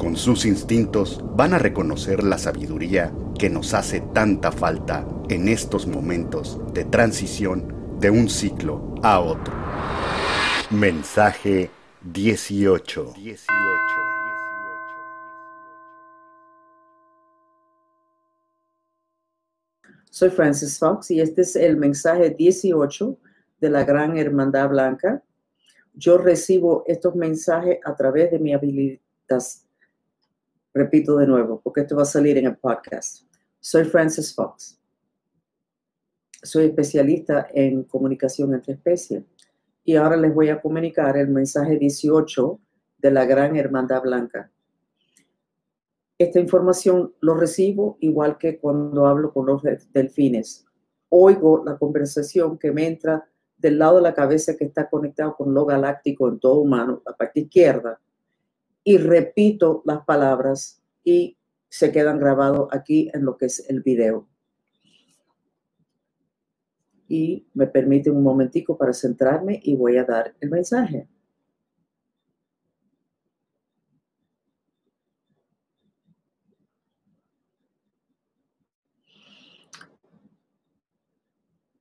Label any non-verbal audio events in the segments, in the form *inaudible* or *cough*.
con sus instintos van a reconocer la sabiduría que nos hace tanta falta en estos momentos de transición de un ciclo a otro. Mensaje 18. Soy Francis Fox y este es el mensaje 18 de la Gran Hermandad Blanca. Yo recibo estos mensajes a través de mi habilidad Repito de nuevo, porque esto va a salir en el podcast. Soy Francis Fox. Soy especialista en comunicación entre especies. Y ahora les voy a comunicar el mensaje 18 de la Gran Hermandad Blanca. Esta información lo recibo igual que cuando hablo con los delfines. Oigo la conversación que me entra del lado de la cabeza que está conectado con lo galáctico en todo humano, la parte izquierda, y repito las palabras y se quedan grabados aquí en lo que es el video. Y me permite un momentico para centrarme y voy a dar el mensaje.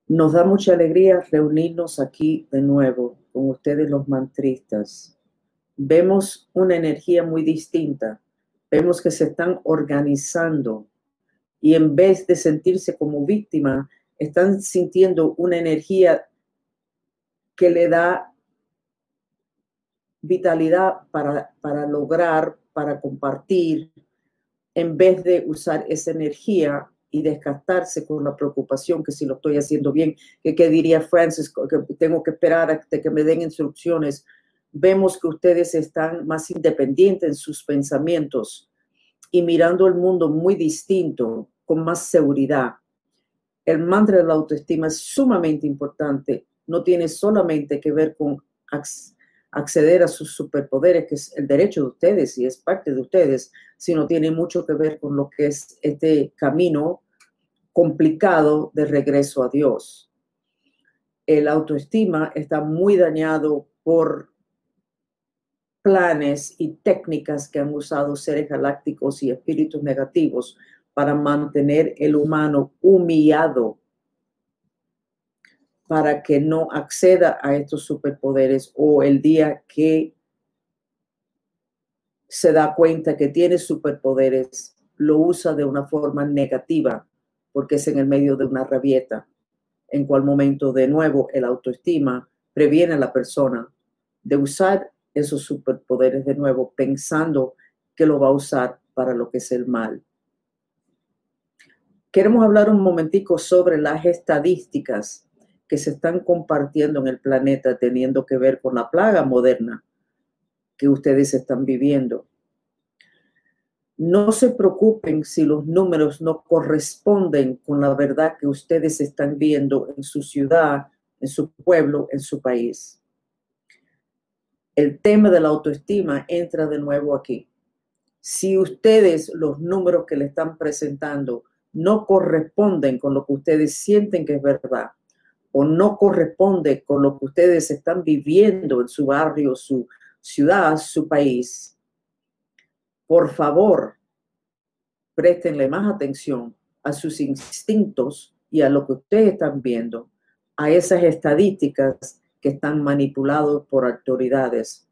Nos da mucha alegría reunirnos aquí de nuevo con ustedes los mantristas vemos una energía muy distinta. Vemos que se están organizando y en vez de sentirse como víctima, están sintiendo una energía que le da vitalidad para, para lograr, para compartir, en vez de usar esa energía y desgastarse con la preocupación que si lo estoy haciendo bien, que qué diría Francis, que tengo que esperar a que me den instrucciones vemos que ustedes están más independientes en sus pensamientos y mirando el mundo muy distinto, con más seguridad. El mantra de la autoestima es sumamente importante. No tiene solamente que ver con acceder a sus superpoderes, que es el derecho de ustedes y es parte de ustedes, sino tiene mucho que ver con lo que es este camino complicado de regreso a Dios. El autoestima está muy dañado por planes y técnicas que han usado seres galácticos y espíritus negativos para mantener el humano humillado para que no acceda a estos superpoderes o el día que se da cuenta que tiene superpoderes, lo usa de una forma negativa porque es en el medio de una rabieta, en cual momento de nuevo el autoestima previene a la persona de usar esos superpoderes de nuevo, pensando que lo va a usar para lo que es el mal. Queremos hablar un momentico sobre las estadísticas que se están compartiendo en el planeta teniendo que ver con la plaga moderna que ustedes están viviendo. No se preocupen si los números no corresponden con la verdad que ustedes están viendo en su ciudad, en su pueblo, en su país el tema de la autoestima entra de nuevo aquí. Si ustedes los números que le están presentando no corresponden con lo que ustedes sienten que es verdad o no corresponde con lo que ustedes están viviendo en su barrio, su ciudad, su país, por favor, préstenle más atención a sus instintos y a lo que ustedes están viendo, a esas estadísticas que están manipulados por autoridades.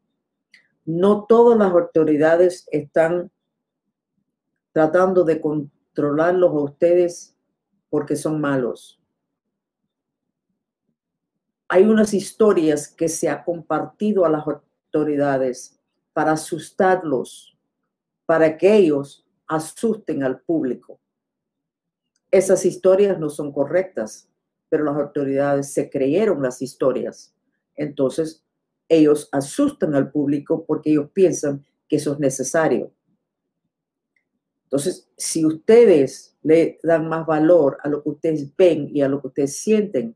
No todas las autoridades están tratando de controlarlos a ustedes porque son malos. Hay unas historias que se ha compartido a las autoridades para asustarlos, para que ellos asusten al público. Esas historias no son correctas, pero las autoridades se creyeron las historias entonces ellos asustan al público porque ellos piensan que eso es necesario. Entonces, si ustedes le dan más valor a lo que ustedes ven y a lo que ustedes sienten,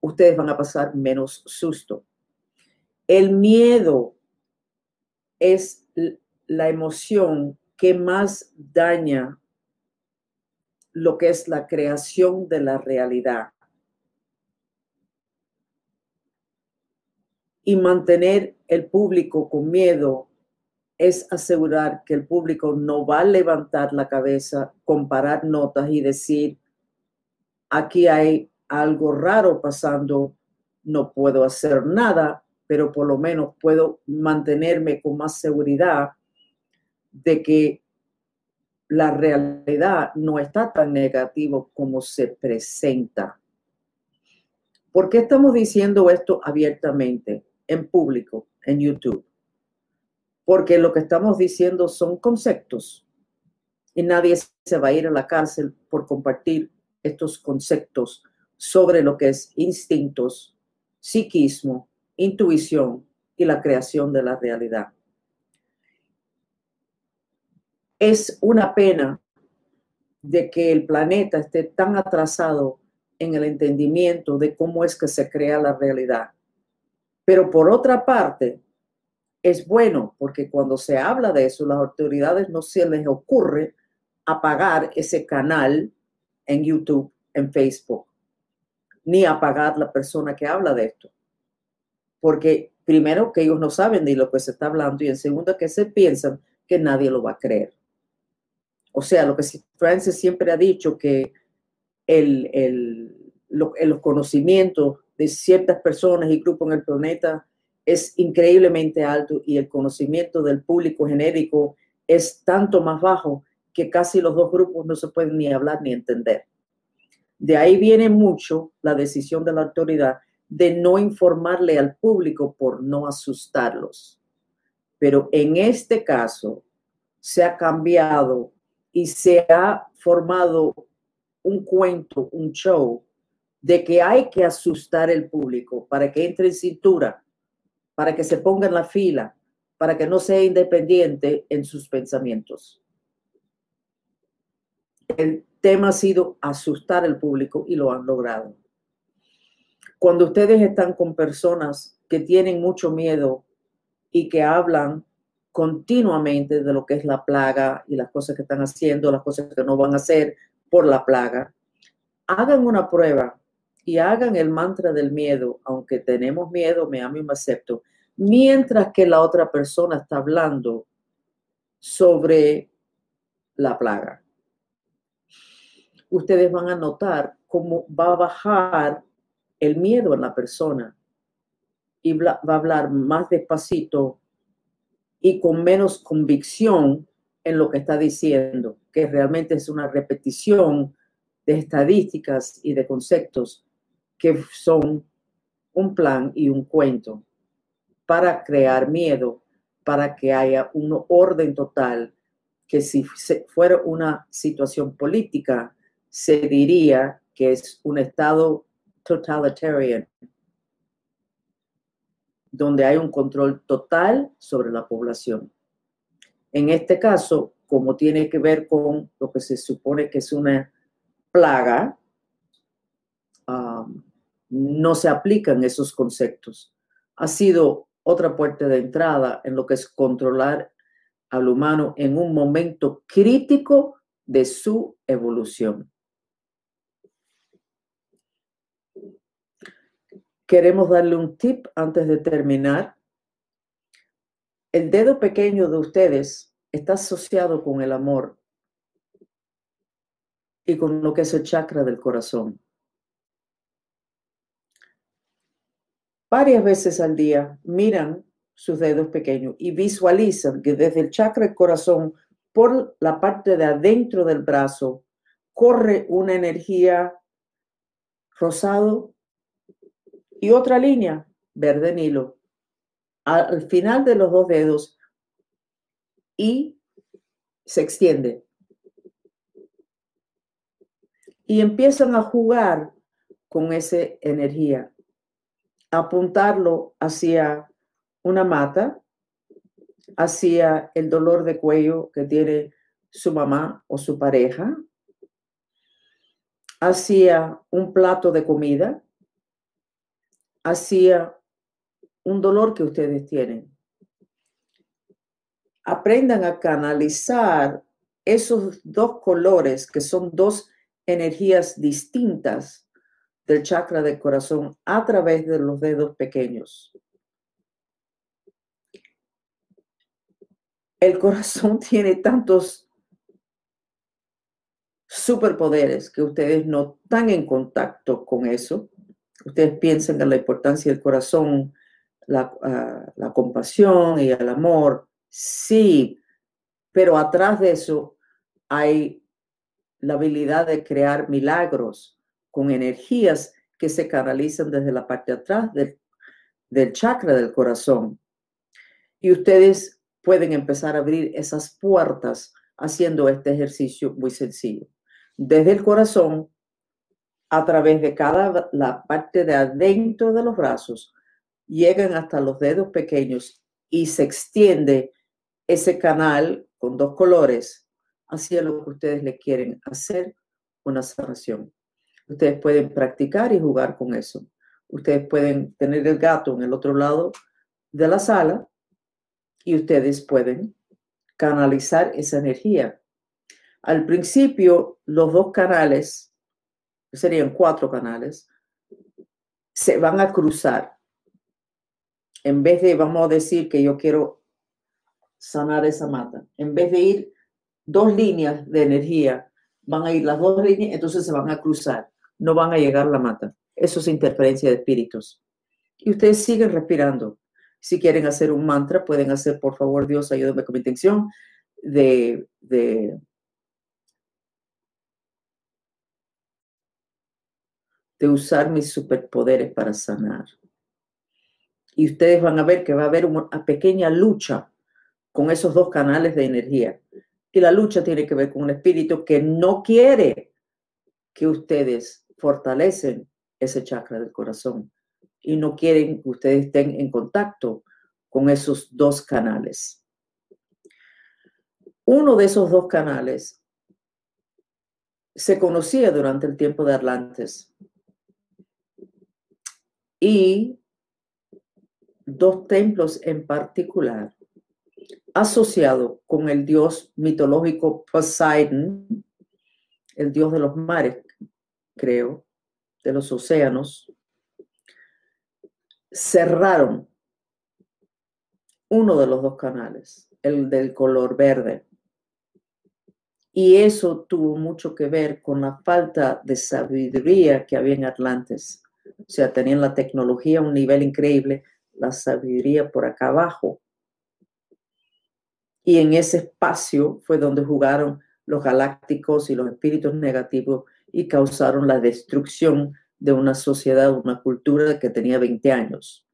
ustedes van a pasar menos susto. El miedo es la emoción que más daña lo que es la creación de la realidad. Y mantener el público con miedo es asegurar que el público no va a levantar la cabeza, comparar notas y decir, aquí hay algo raro pasando, no puedo hacer nada, pero por lo menos puedo mantenerme con más seguridad de que la realidad no está tan negativo como se presenta. ¿Por qué estamos diciendo esto abiertamente, en público, en YouTube? porque lo que estamos diciendo son conceptos y nadie se va a ir a la cárcel por compartir estos conceptos sobre lo que es instintos, psiquismo, intuición y la creación de la realidad. Es una pena de que el planeta esté tan atrasado en el entendimiento de cómo es que se crea la realidad. Pero por otra parte, es bueno porque cuando se habla de eso, las autoridades no se les ocurre apagar ese canal en YouTube, en Facebook, ni apagar la persona que habla de esto. Porque primero que ellos no saben de lo que se está hablando y en segundo que se piensan que nadie lo va a creer. O sea, lo que Francis siempre ha dicho que el, los conocimientos de ciertas personas y grupos en el planeta es increíblemente alto y el conocimiento del público genérico es tanto más bajo que casi los dos grupos no se pueden ni hablar ni entender. De ahí viene mucho la decisión de la autoridad de no informarle al público por no asustarlos. Pero en este caso se ha cambiado y se ha formado un cuento, un show de que hay que asustar al público para que entre en cintura para que se ponga en la fila, para que no sea independiente en sus pensamientos. El tema ha sido asustar al público y lo han logrado. Cuando ustedes están con personas que tienen mucho miedo y que hablan continuamente de lo que es la plaga y las cosas que están haciendo, las cosas que no van a hacer por la plaga, hagan una prueba y hagan el mantra del miedo, aunque tenemos miedo, me amo y me acepto, mientras que la otra persona está hablando sobre la plaga. Ustedes van a notar cómo va a bajar el miedo en la persona y va a hablar más despacito y con menos convicción en lo que está diciendo, que realmente es una repetición de estadísticas y de conceptos que son un plan y un cuento para crear miedo, para que haya un orden total, que si fuera una situación política, se diría que es un estado totalitarian, donde hay un control total sobre la población. En este caso, como tiene que ver con lo que se supone que es una plaga, no se aplican esos conceptos. Ha sido otra puerta de entrada en lo que es controlar al humano en un momento crítico de su evolución. Queremos darle un tip antes de terminar. El dedo pequeño de ustedes está asociado con el amor y con lo que es el chakra del corazón. Varias veces al día miran sus dedos pequeños y visualizan que desde el chakra del corazón por la parte de adentro del brazo corre una energía rosado y otra línea verde nilo al final de los dos dedos y se extiende. Y empiezan a jugar con esa energía apuntarlo hacia una mata, hacia el dolor de cuello que tiene su mamá o su pareja hacía un plato de comida, hacía un dolor que ustedes tienen. Aprendan a canalizar esos dos colores que son dos energías distintas del chakra del corazón a través de los dedos pequeños. El corazón *laughs* tiene tantos superpoderes que ustedes no están en contacto con eso. Ustedes piensan en la importancia del corazón, la, ah, compasión y el amor. Sí, pero atrás de eso hay la habilidad de crear milagros con energías que se canalizan desde la parte de atrás del, chakra del corazón. Y ustedes pueden empezar a abrir esas puertas haciendo este ejercicio muy sencillo desde el corazón a través de cada la parte de adentro de los brazos, llegan hasta los dedos pequeños y se extiende ese canal con dos colores hacia lo que ustedes le quieren hacer una sanación. Ustedes pueden practicar y jugar con eso. Ustedes pueden tener el gato en el otro lado de la sala y ustedes pueden canalizar esa energía al principio, los dos canales, serían cuatro canales, se van a cruzar. En vez de, vamos a decir que yo quiero sanar esa mata, en vez de ir dos líneas de energía, van a ir las dos líneas, entonces se van a cruzar, no van a llegar a la mata. Eso es interferencia de espíritus. Y ustedes siguen respirando. Si quieren hacer un mantra, pueden hacer, por favor, Dios, ayúdame con mi intención de, de de usar mis superpoderes para sanar. Y ustedes van a ver que va a haber una pequeña lucha con esos dos canales de energía. Y la lucha tiene que ver con un espíritu que no quiere que ustedes fortalecen ese chakra del corazón y no quieren que ustedes estén en contacto con esos dos canales. Uno de esos dos canales se conocía durante el tiempo de Atlantes y dos templos en particular asociado con el dios mitológico Poseidon, el dios de los mares, creo, de los océanos, cerraron uno de los dos canales, el del color verde. Y eso tuvo mucho que ver con la falta de sabiduría que había en Atlantis. O sea, tenían la tecnología a un nivel increíble, la sabiduría por acá abajo. Y en ese espacio fue donde jugaron los galácticos y los espíritus negativos y causaron la destrucción de una sociedad, una cultura que tenía 20 años,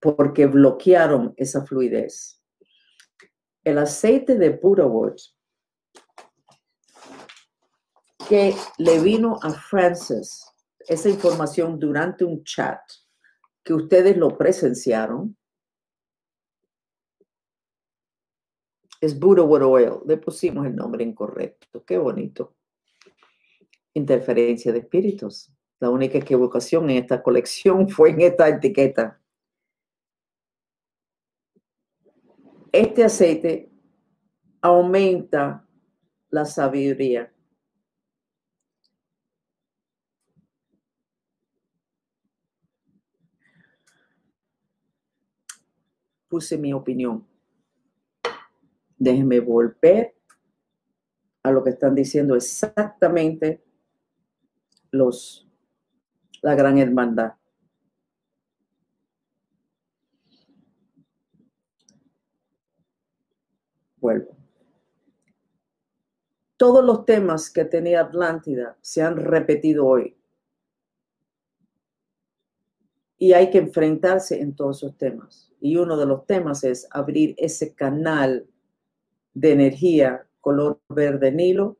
porque bloquearon esa fluidez. El aceite de Buddhawood que le vino a Francis esa información durante un chat que ustedes lo presenciaron, es Buddhawood Oil. Le pusimos el nombre incorrecto. Qué bonito. Interferencia de espíritus. La única equivocación en esta colección *laughs* fue en esta etiqueta. Este aceite aumenta la sabiduría. puse mi opinión. Déjenme volver a lo que están diciendo exactamente los la gran hermandad. Vuelvo. Todos los temas que tenía Atlántida se han repetido hoy. Y hay que enfrentarse en todos esos temas. Y uno de los temas es abrir ese canal de energía color verde nilo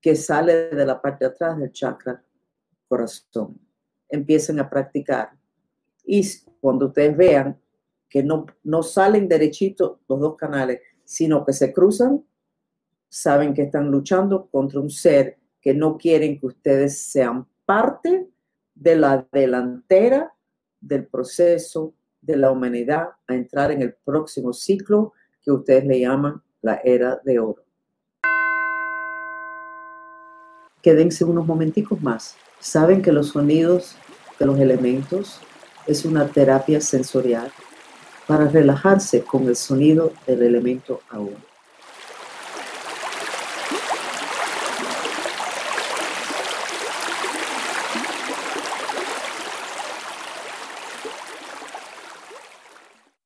que sale de la parte de atrás del chakra corazón. Empiecen a practicar. Y cuando ustedes vean que no, no salen derechitos los dos canales, sino que se cruzan, saben que están luchando contra un ser que no quieren que ustedes sean parte de la delantera del proceso de la humanidad a entrar en el próximo ciclo que ustedes le llaman la era de oro. Quédense unos momenticos más. Saben que los sonidos de los elementos es una terapia sensorial para relajarse con el sonido del elemento aún.